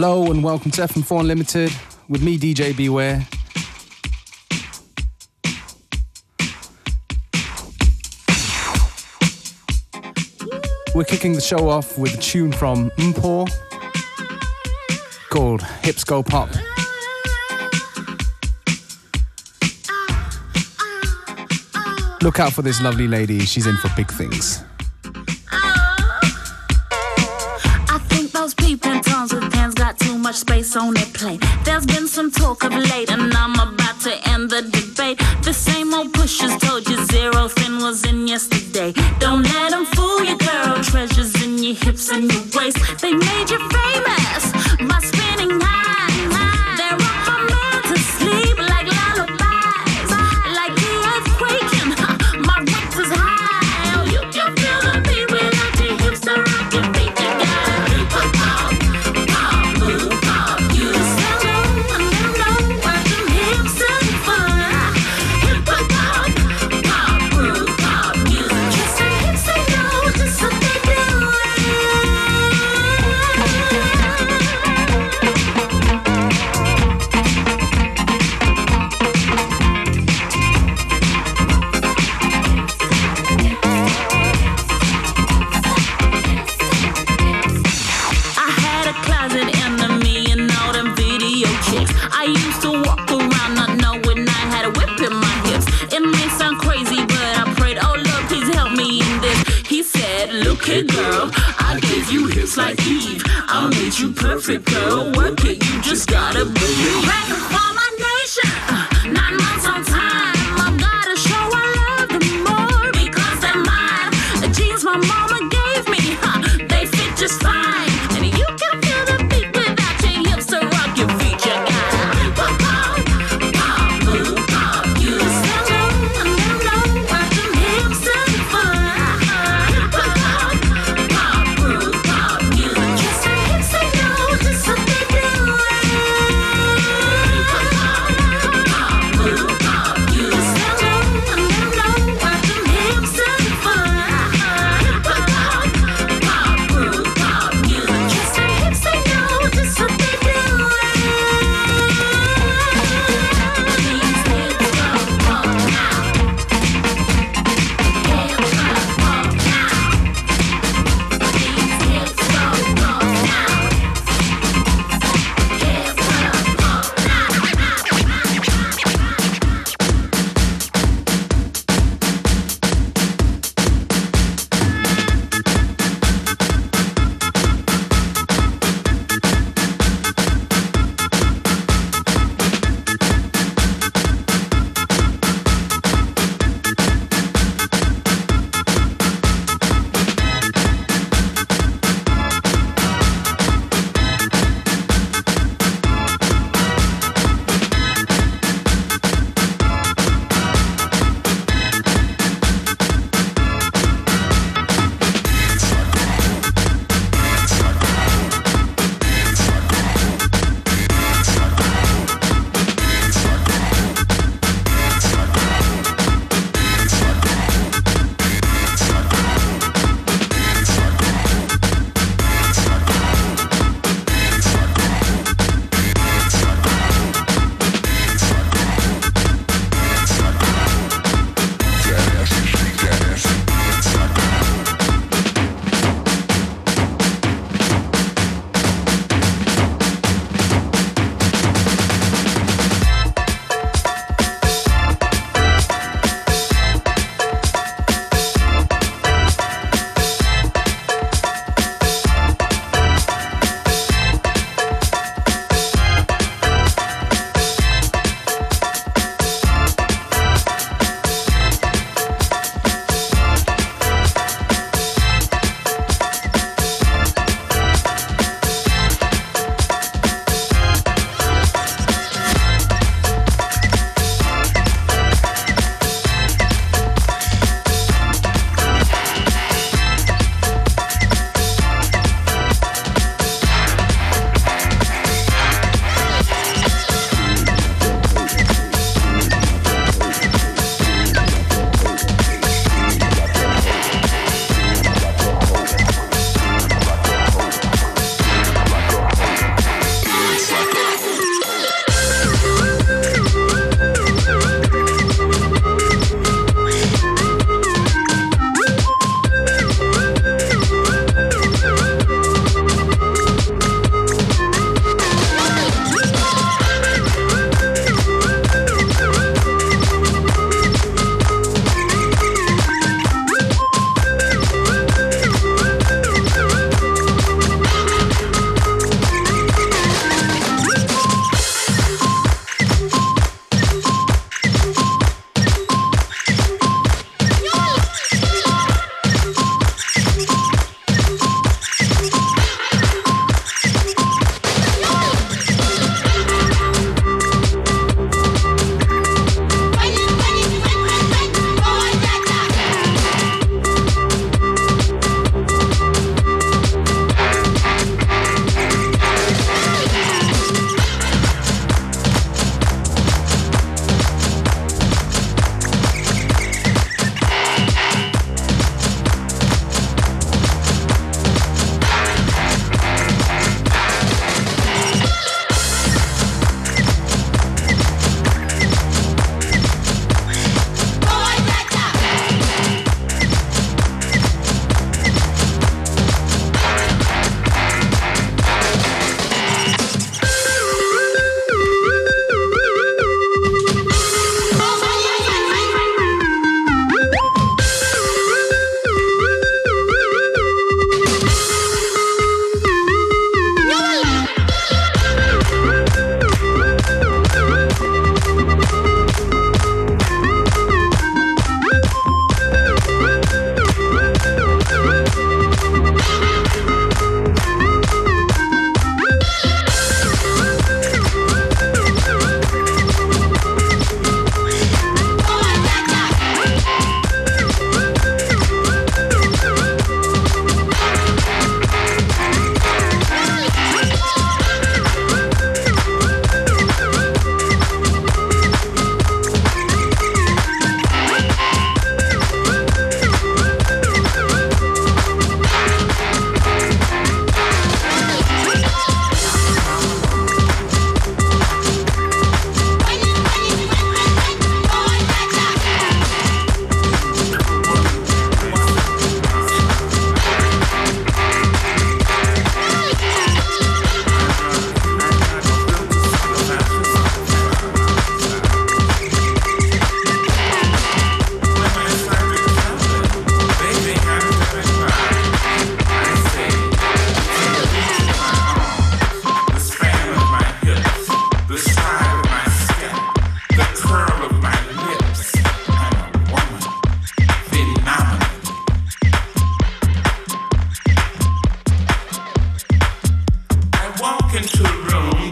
Hello and welcome to FM4 Unlimited with me, DJ Beware. We're kicking the show off with a tune from Mpor called Hips Go Pop. Look out for this lovely lady, she's in for big things. Much space on their plate. There's been some talk of late, and I'm about to end the debate. The same old pushers told you zero thin was in yesterday. Don't let them fool you, girl. Treasures in your hips and your waist. They made you famous by spinning high. Like Eve. I made you perfect, girl. Work it, you just gotta believe.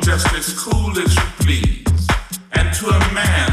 just as cool as you please. And to a man,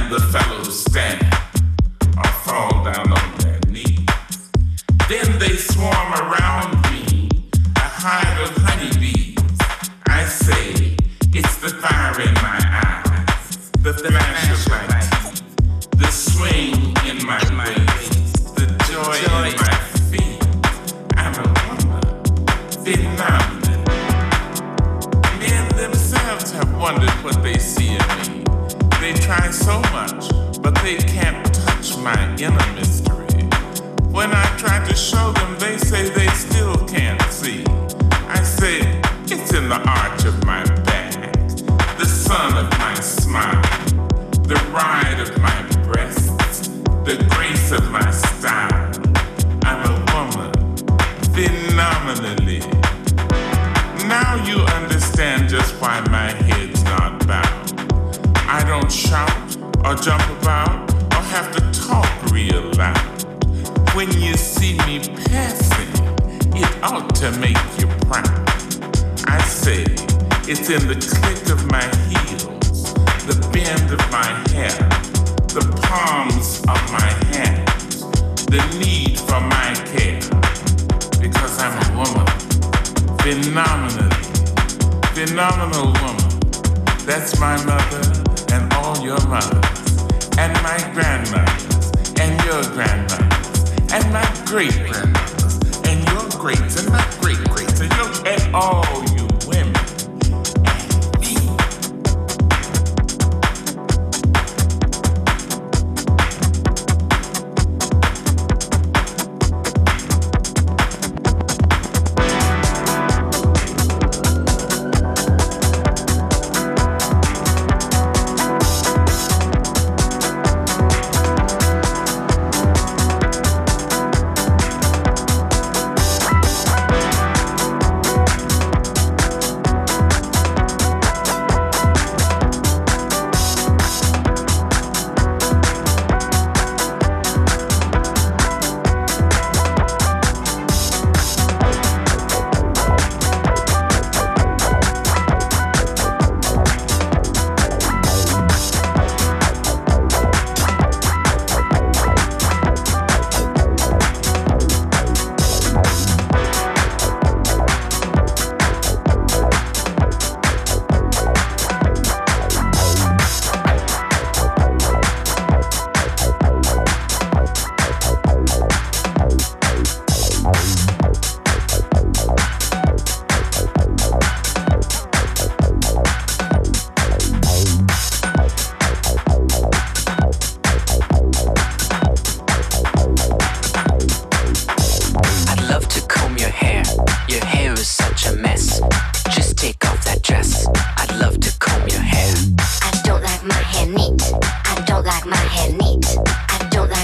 greats and not great great to you at all.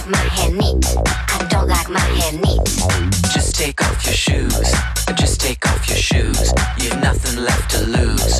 my hair neat. I don't like my hair neat. Just take off your shoes. Just take off your shoes. You've nothing left to lose.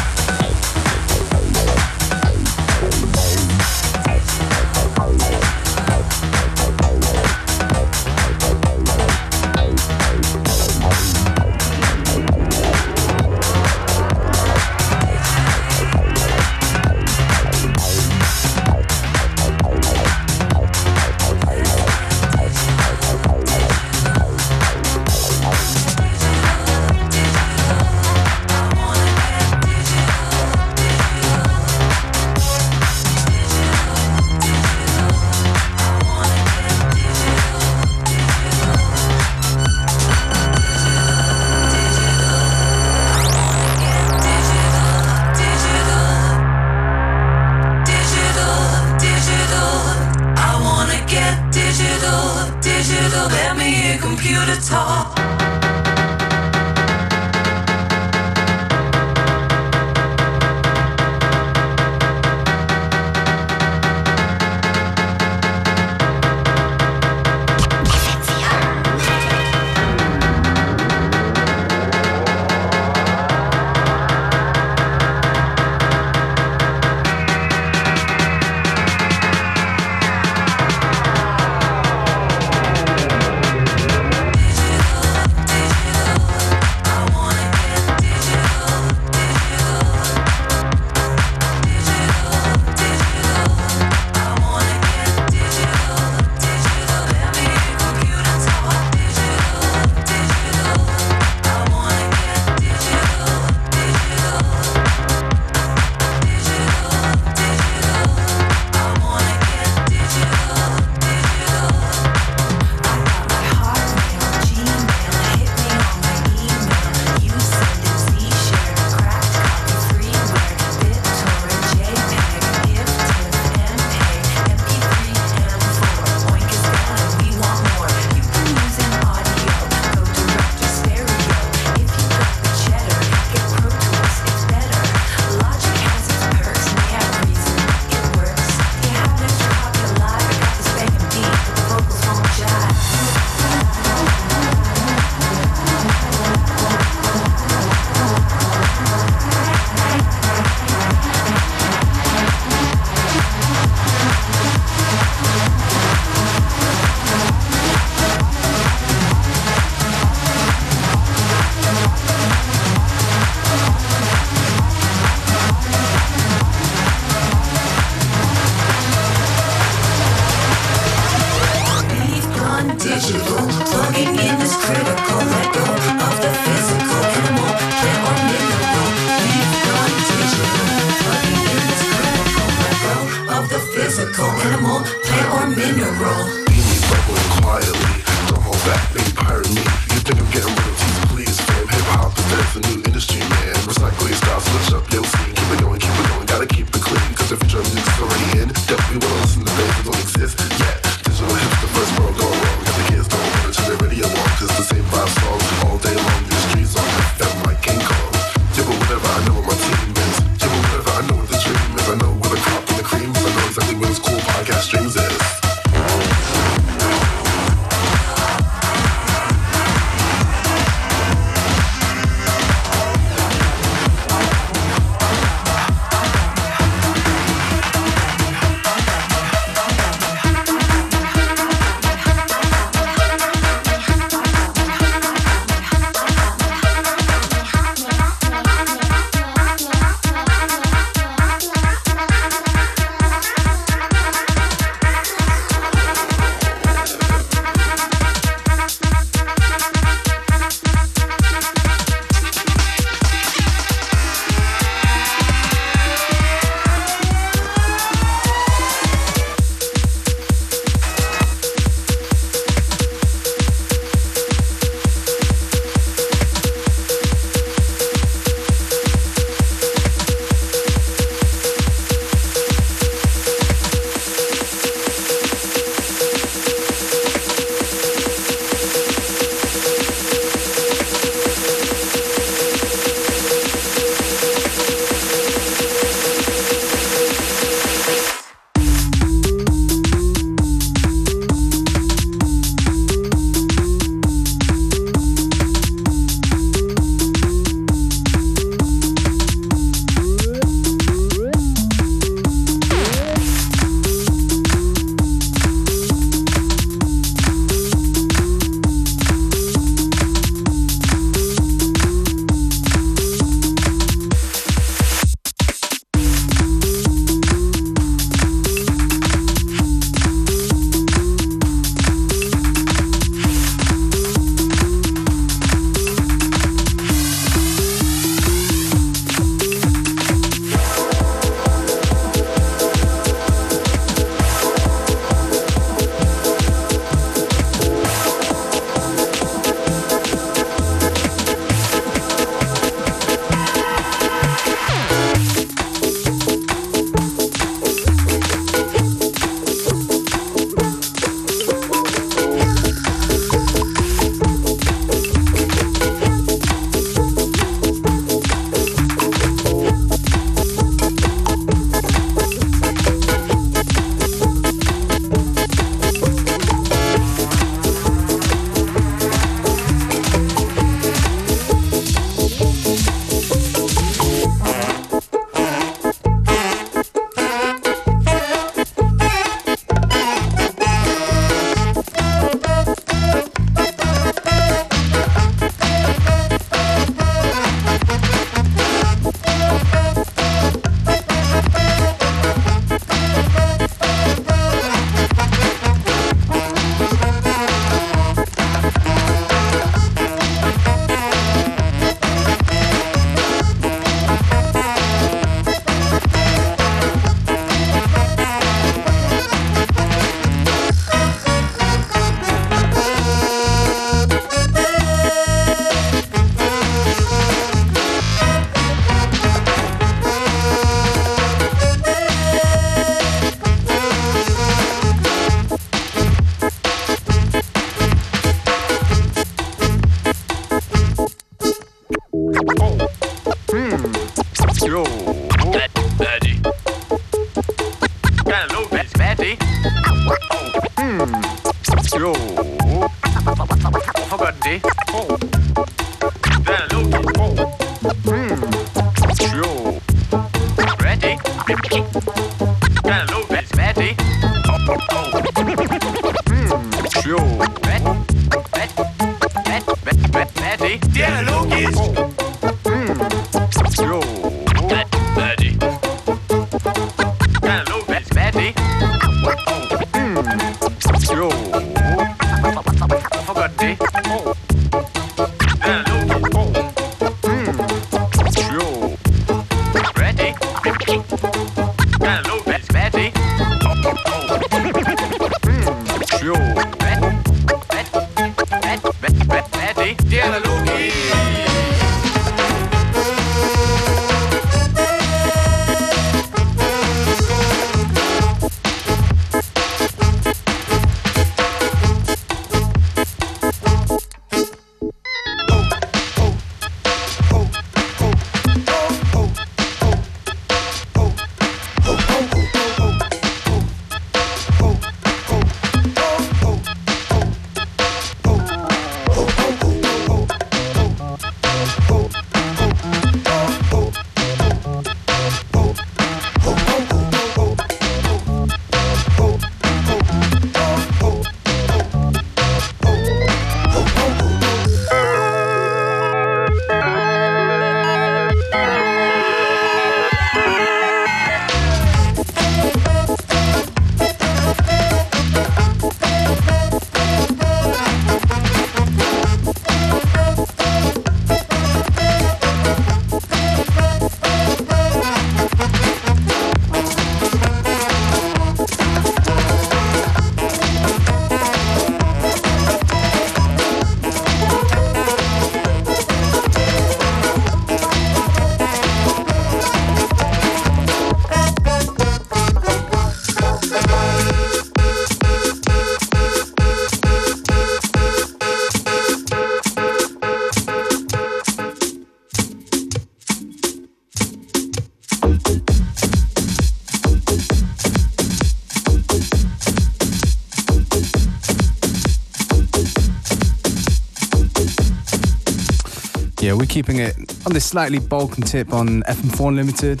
Keeping it on this slightly Balkan tip on FM4 Unlimited.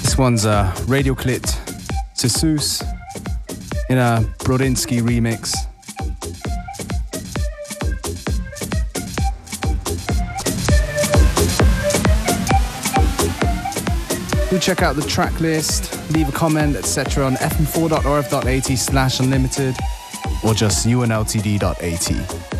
This one's a Radioclit Jesus in a Brodinski remix. Do check out the track list, leave a comment, etc. on fm4.orf.at slash unlimited or just unltd.at.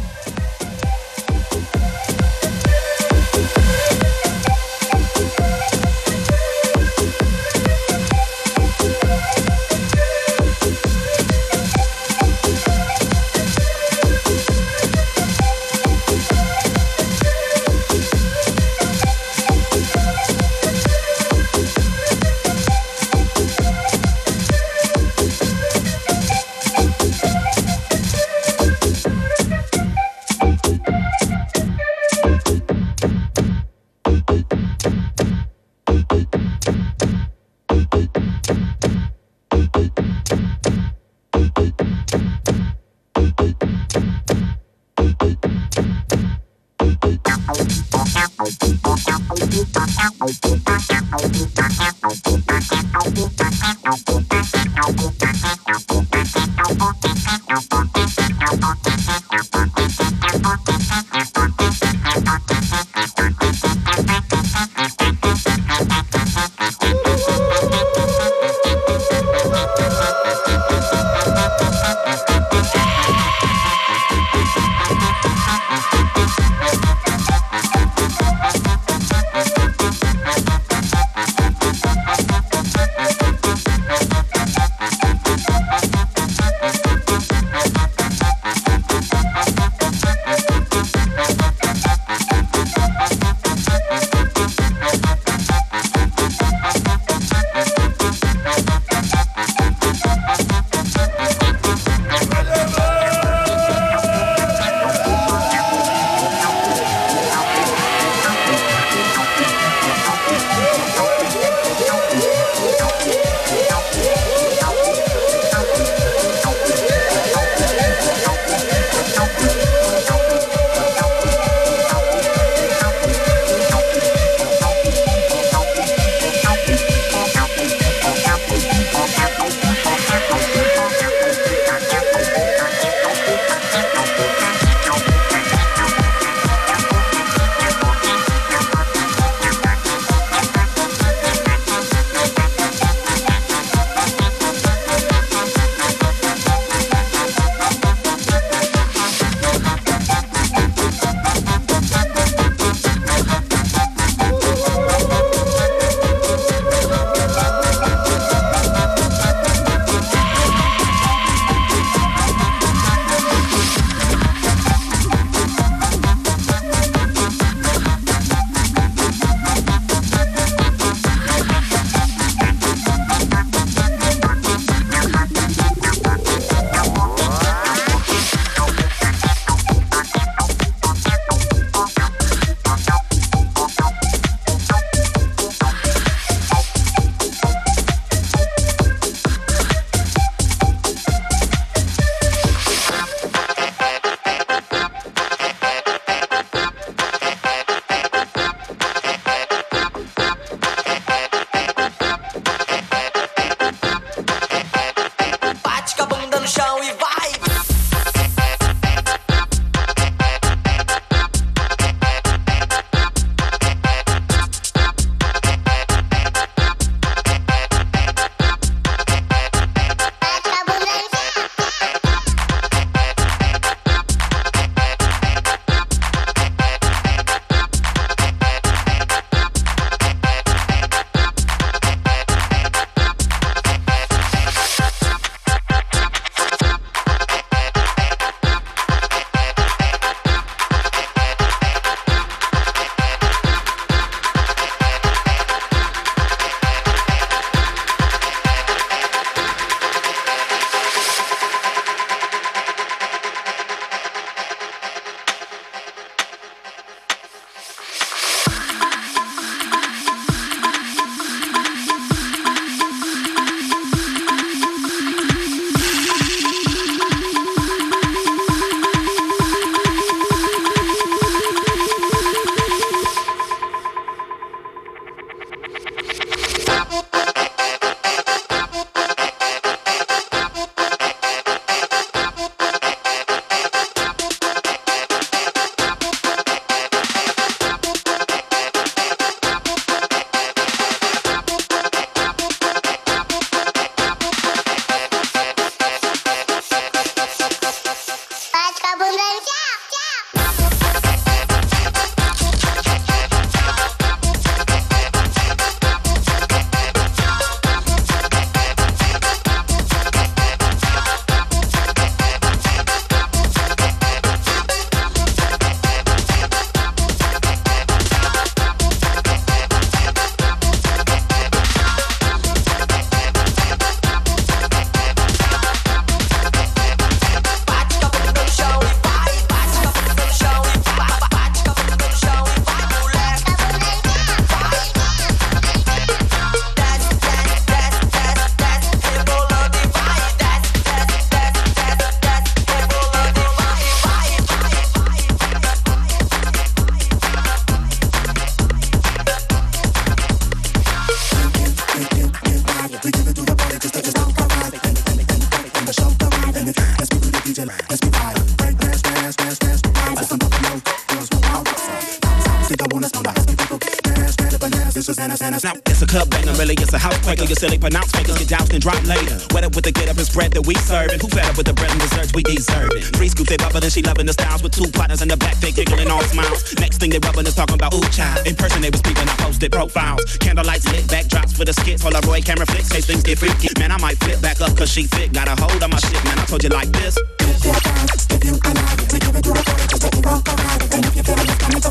silly pronounce fakers get doused and drop later. Wet up with the get up and spread that we serving. Who fed up with the bread and desserts we deserve it? Three scoop they bubbling, she loving the styles with two partners in the back, they giggling all smiles. Next thing they rubbing is talking about ooh child. In person they was peeping, I posted profiles. Candlelights lit, backdrops for the skits. Polaroid camera flicks, case things get freaky. Man, I might flip back up cause she fit. Got a hold on my shit, man. I told you like this.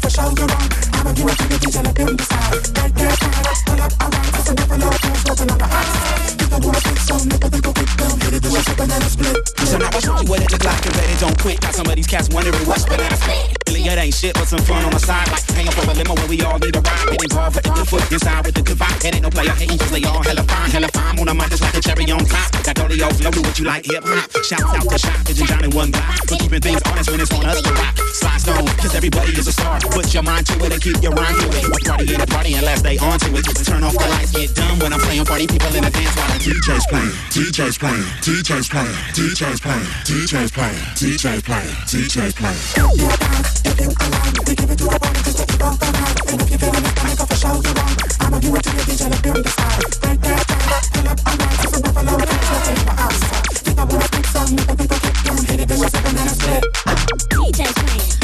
So cats wondering what's banana split. Really, it ain't shit but some fun on the side. Like hang up for a limo when we all need a ride. Get involved with the good foot, inside with the good vibe. It ain't no player hating cause they all hella fine, hella fine. On the mic just like a cherry on top. Got dirty old flow, do what you like, hip hop. Shouts out to Shot, Pigeon John and one guy. For keeping things honest when it's on us to rock. Sly Stone, cause everybody is a star. Put your mind to it and keep your rhyme to it. A party ain't a party unless they on to it. Turn off the lights, get dumb when I'm playing party people in the dance while the DJ's playing. DJ's playing, DJ's playing, DJ's playing, DJ's playing, DJ's playing, DJ's playing. DJ's playing, DJ Slam.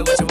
with what you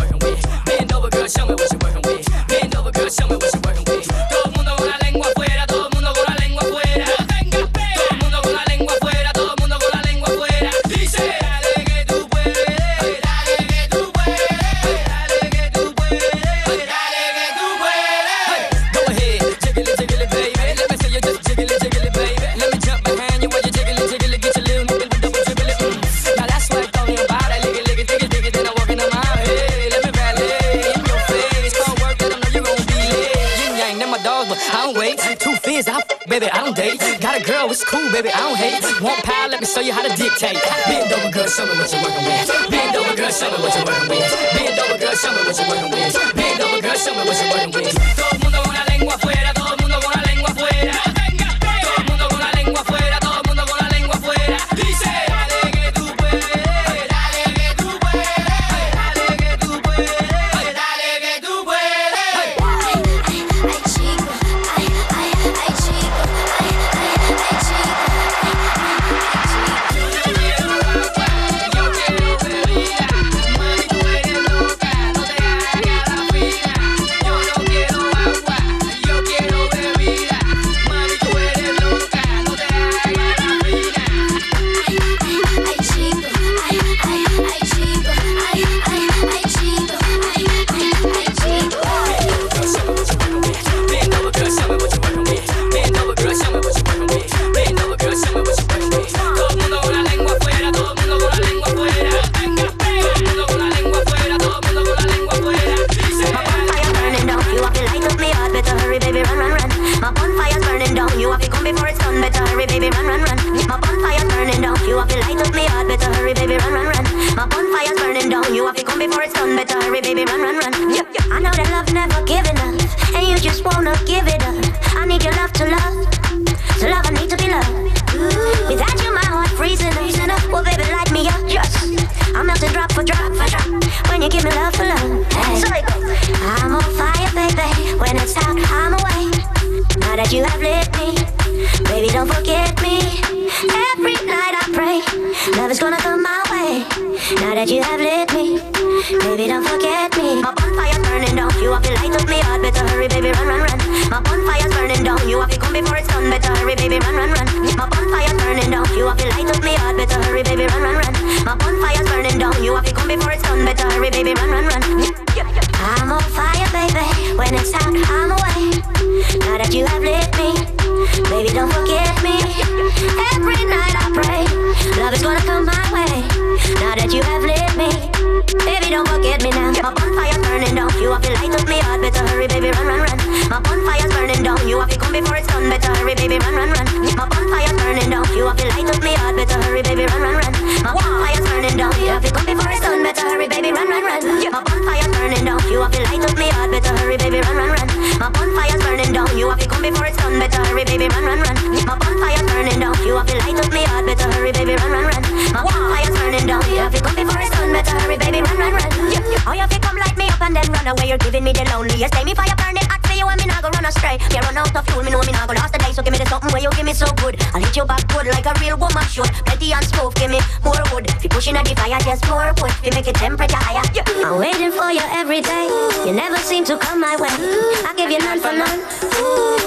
done. Better hurry, baby, run, run, run. My bonfire's burning down, you have to light up me heart. Better hurry, baby, run, run, run. My bonfire's burning down, you have to come before it's done. Better hurry, baby, run, run, run. Yeah. Oh, you have to come light me up and then run away. You're giving me the loneliest day. Me fire burning for you and me not go run astray. Me run out of fuel, me know me not go last the day. So give me the something where you give me so good. I'll hit you back good like a real woman should. Plenty and stove, give me more wood. If you pushing at the fire, just pour wood. If you make it temperature higher. Yeah. I'm waiting for you every day. You never seem to come my way. I give you none for none.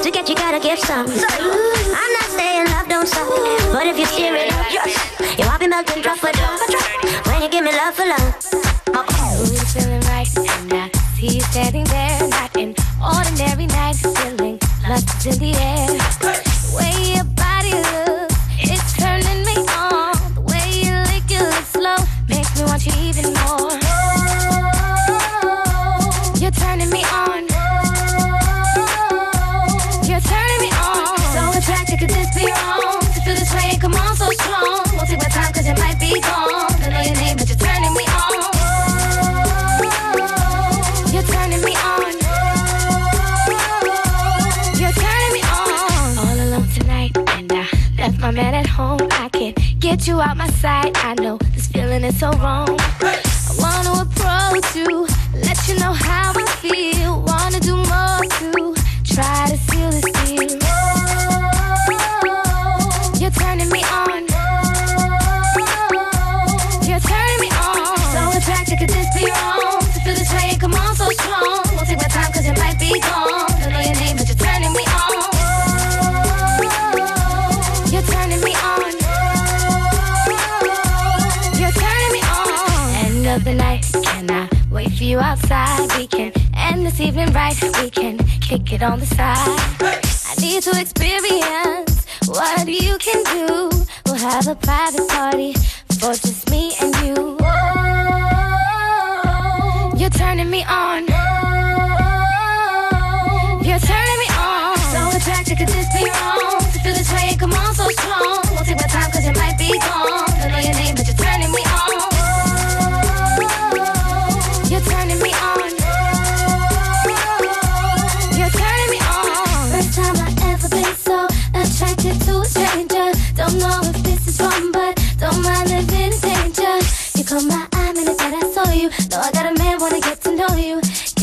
To get you gotta give some. I'm not saying love don't suck, but if you steer it up, you'll be melting drop for drop. When you give me love for love. Ooh, feeling right, and I see you standing there, not an ordinary night, feeling lust in the air. Get you out my sight. I know this feeling is so wrong. I wanna approach you, let you know how I feel. Wanna do more to try to evening right. We can kick it on the side. I need to experience what you can do. We'll have a private party for just me and you. You're turning me on. You're turning me on. So attracted, could this be wrong? To feel this way, come on, so strong. Won't take my time, cause it might be gone.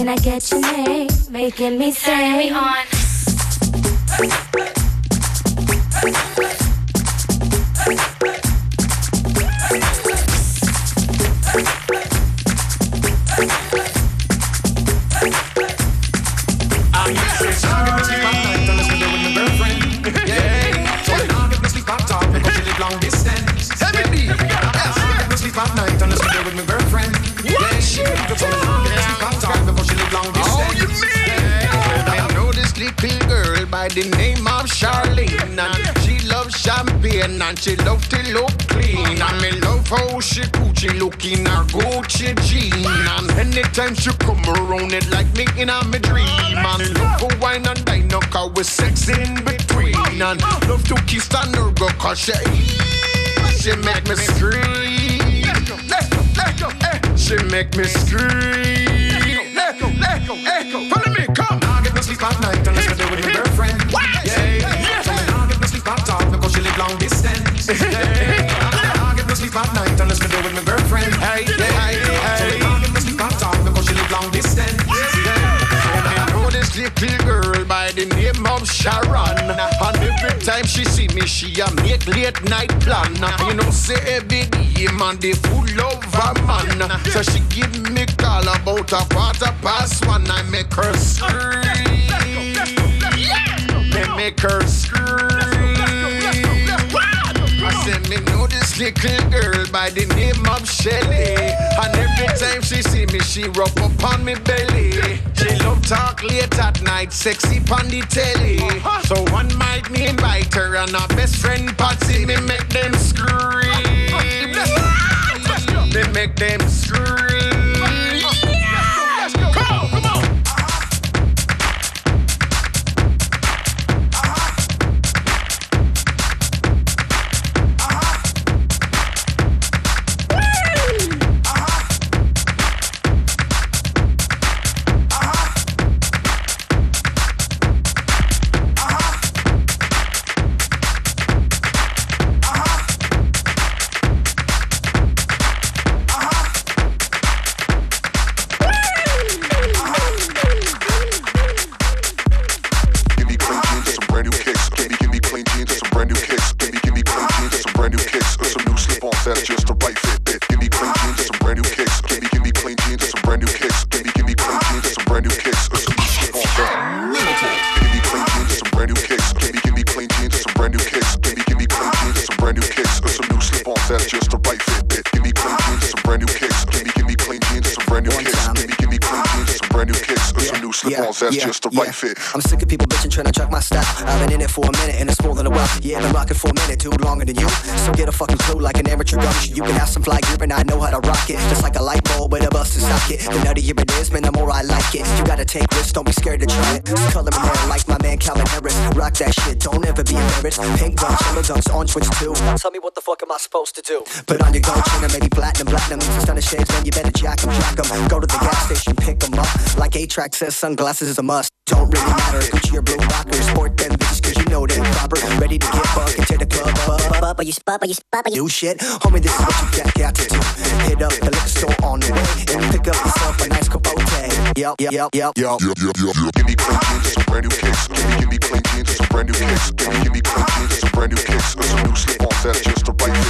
I get your name? Making me say me on. The name of Charlene and she loves champagne and she love to look clean and me love how she Gucci looking her Gucci jean and anytime she come around it like me in a me dream and love for wine and dine no cause we sex in between and love to kiss and her go cause she she make me scream. Eh. She make me scream. Let go, echo. Follow me, come. Nah, get no sleep at night unless I do with my girlfriend. Yeah, yeah. So nah get no sleep at all because she live long distance. Yeah. Nah get no sleep at night unless I do with my girlfriend. Hey, hey, hey. So nah get no sleep at all because she live long distance. Yeah. So I know this little girl Sharon. And every time she see me, she a make late night plan. You know, say every day, man, they full of a man. So she give me call about a quarter past one. I make her scream. Me make her scream. I me know this little girl by the name of Shelly. And every time she see me, she rub up on me belly. She love talk late at night, sexy pon the telly. So one night me invite her and her best friend Patsy, me make them scream. Me make them scream. Too longer than you. So get a fucking clue like an amateur gumshoe. You can have some fly gear and I know how to rock it. Just like a light bulb with a busted socket. The nuttier it is, man, the more I like it. You gotta take risks, don't be scared to try it. It's color in there like my man Calvin Harris. Rock that shit, don't ever be embarrassed. Pink dunks, yellow dunks, orange switch too. Tell me what the fuck am I supposed to do? Put on your gold chain and maybe platinum, platinum. Some stunning shades, man, you better jack 'em, jack 'em. Go to the gas station, pick 'em up. Like A-Trak says, sunglasses is a must. Don't really matter, Gucci or blue rockers. Sport them know they're proper. Ready to get fucked into the club. Bubba, you spubba, you spubba, you shit. Homie, this is what you got, got to do. Hit up the liquor store on the way and pick up yourself a nice capote. Yep, yep, yep, yep. Yo, yo, yo, yo. Give me clean jeans some brand new kicks. Give me, give me clean jeans some brand new kicks. Give me, give me clean jeans some brand new kicks. Some new slip-ons that's just the right fit.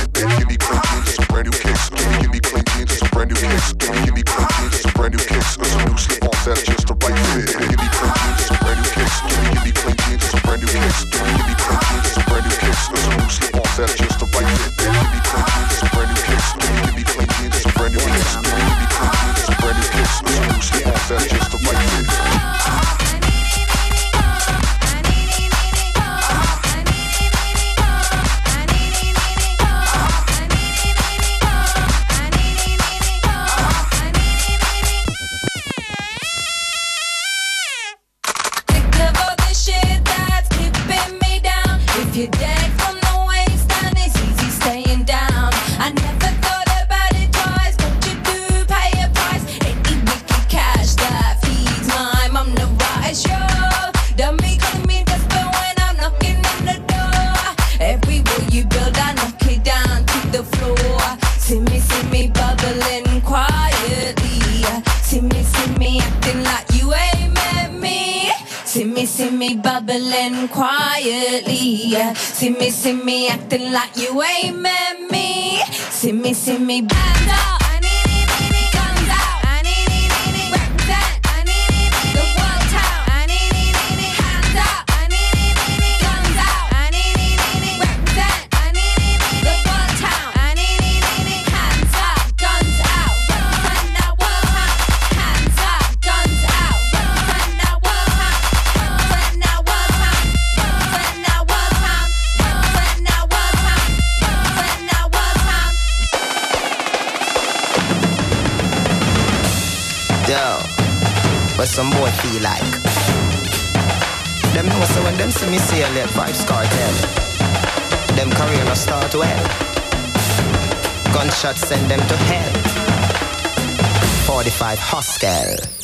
Yo, what some boy feel like? Them know so when them see me say let Vybz Kartel. Them career a start well. Gunshots send them to hell. 45 Hostel.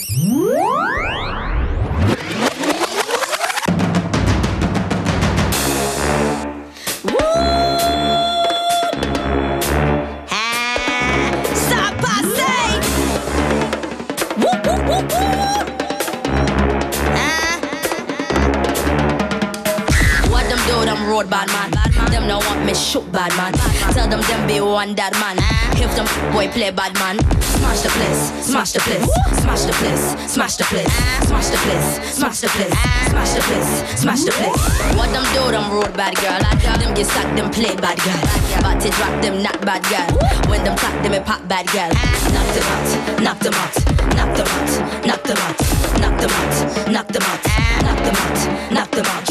No shoot bad man. Tell them them be one that man. If them boy play bad man, smash the place, smash the place, smash the place, smash the place, smash the place, smash the place, smash the place, smash the place. What them do, them road bad girl. I tell them get sacked, them play bad girl. Body drop them not bad girl. When them tap them a pop bad girl. Knock them out, knock them out, knock them out, knock them out, knock them out, knock them out, knock them out, knock them out.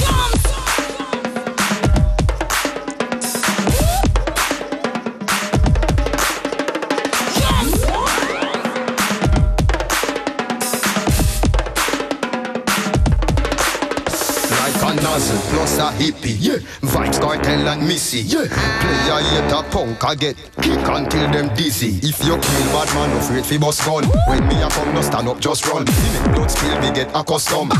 A hippie, yeah. Vybz Kartel and missy, yeah. Player hate a punk, I get kick until them dizzy. If you kill bad man, afraid fi bust gun. When me a come, no stand up, just run. See me blood spill, me get accustomed.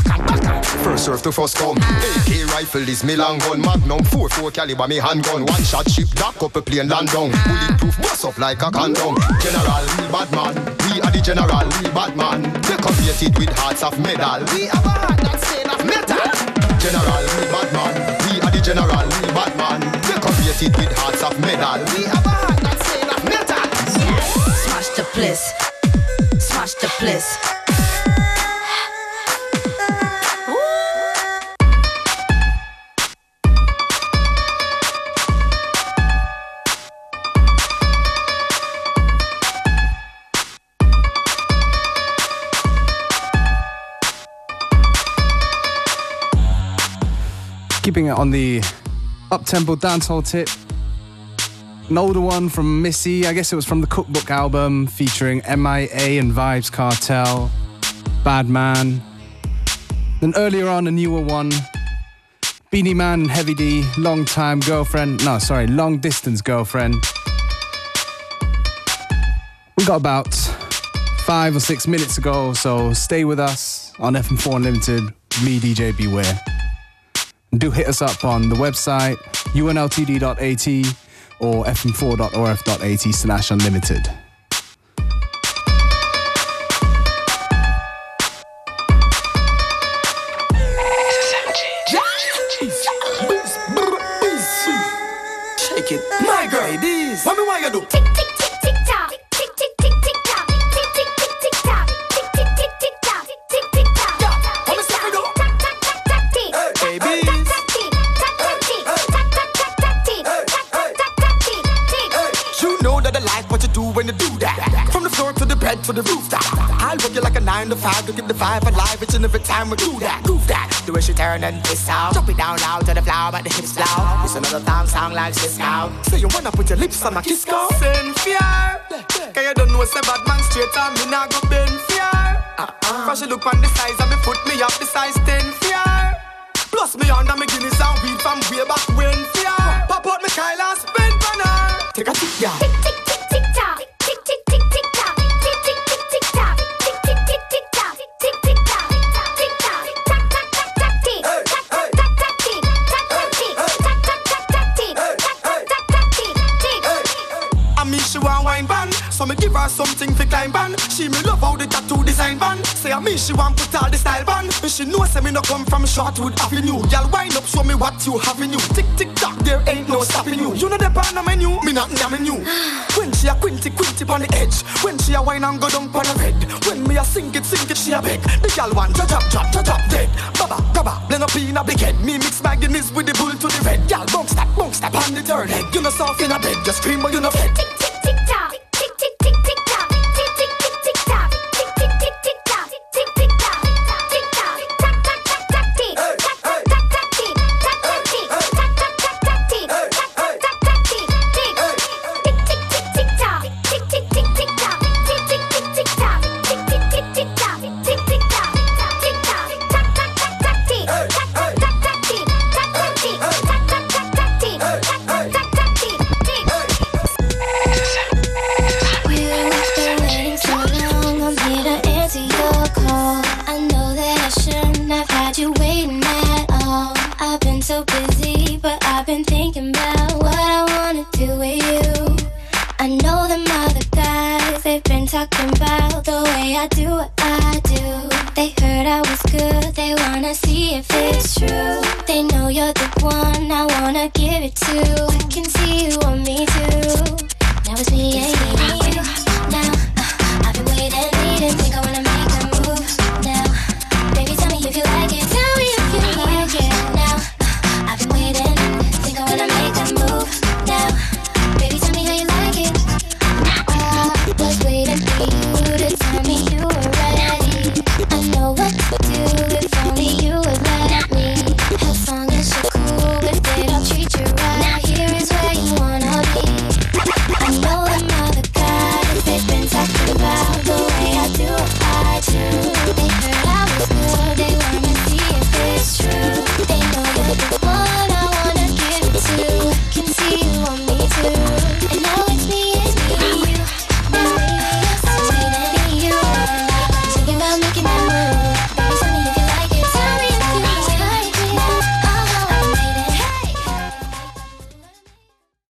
First serve to first come. AK rifle is me long gun, Magnum 4-4 caliber me handgun. One shot ship, dock up a plane land down. Bulletproof, bust up like a condom. General, we bad man. We are the general, we bad man. Decorated with hearts of metal. We have a heart that's made of metal. General, we bad man. We are the general, we bad man. Decorated with hearts of metal. We have a heart that's made of metal. Smash the place, smash the place. Keeping it on the up-tempo dancehall tip. An older one from Missy. I guess it was from the Cookbook album featuring MIA and Vybz Kartel. Bad Man. Then earlier on, a newer one. Beenie Man and Heavy D, long time girlfriend. No, sorry, long distance girlfriend. We got about five or six minutes ago, so stay with us on FM4 Unlimited. Me, DJ Beware. Do hit us up on the website unltd.at or fm4.orf.at slash unlimited. To the rooftop. I'll work you like a nine to five to keep the vibe alive and every time we do that. Move that. The way she turn and twist out. Drop it down loud to the floor, but the hips loud. It's another time song like Sisqo. Say you wanna put your lips on my kiss go. Send fear. Cause you don't know say bad man straight on me now go bend fear. Uh-uh. Cause she look on the size and me put me up the size 10 fear. Plus me under me Guinness and weed from way back when fear. Pop out me Kyle she want put all the style And she know say me no come from Shortwood Avenue. Y'all wind up show me what you have in you. Tick tick tock there ain't no stopping you. You know the pan on menu Me not damning you. When she a quinty quinty on the edge. When she a wine and go down on the red. When me a sink it sink it she a beg. The gal want to drop drop to drop dead. Baba baba blend up in a big head. Me mix my Guinness with the bull to the red. Gal bounce that bounce that on the third leg You know soft in a bed Just scream but you know fed Tick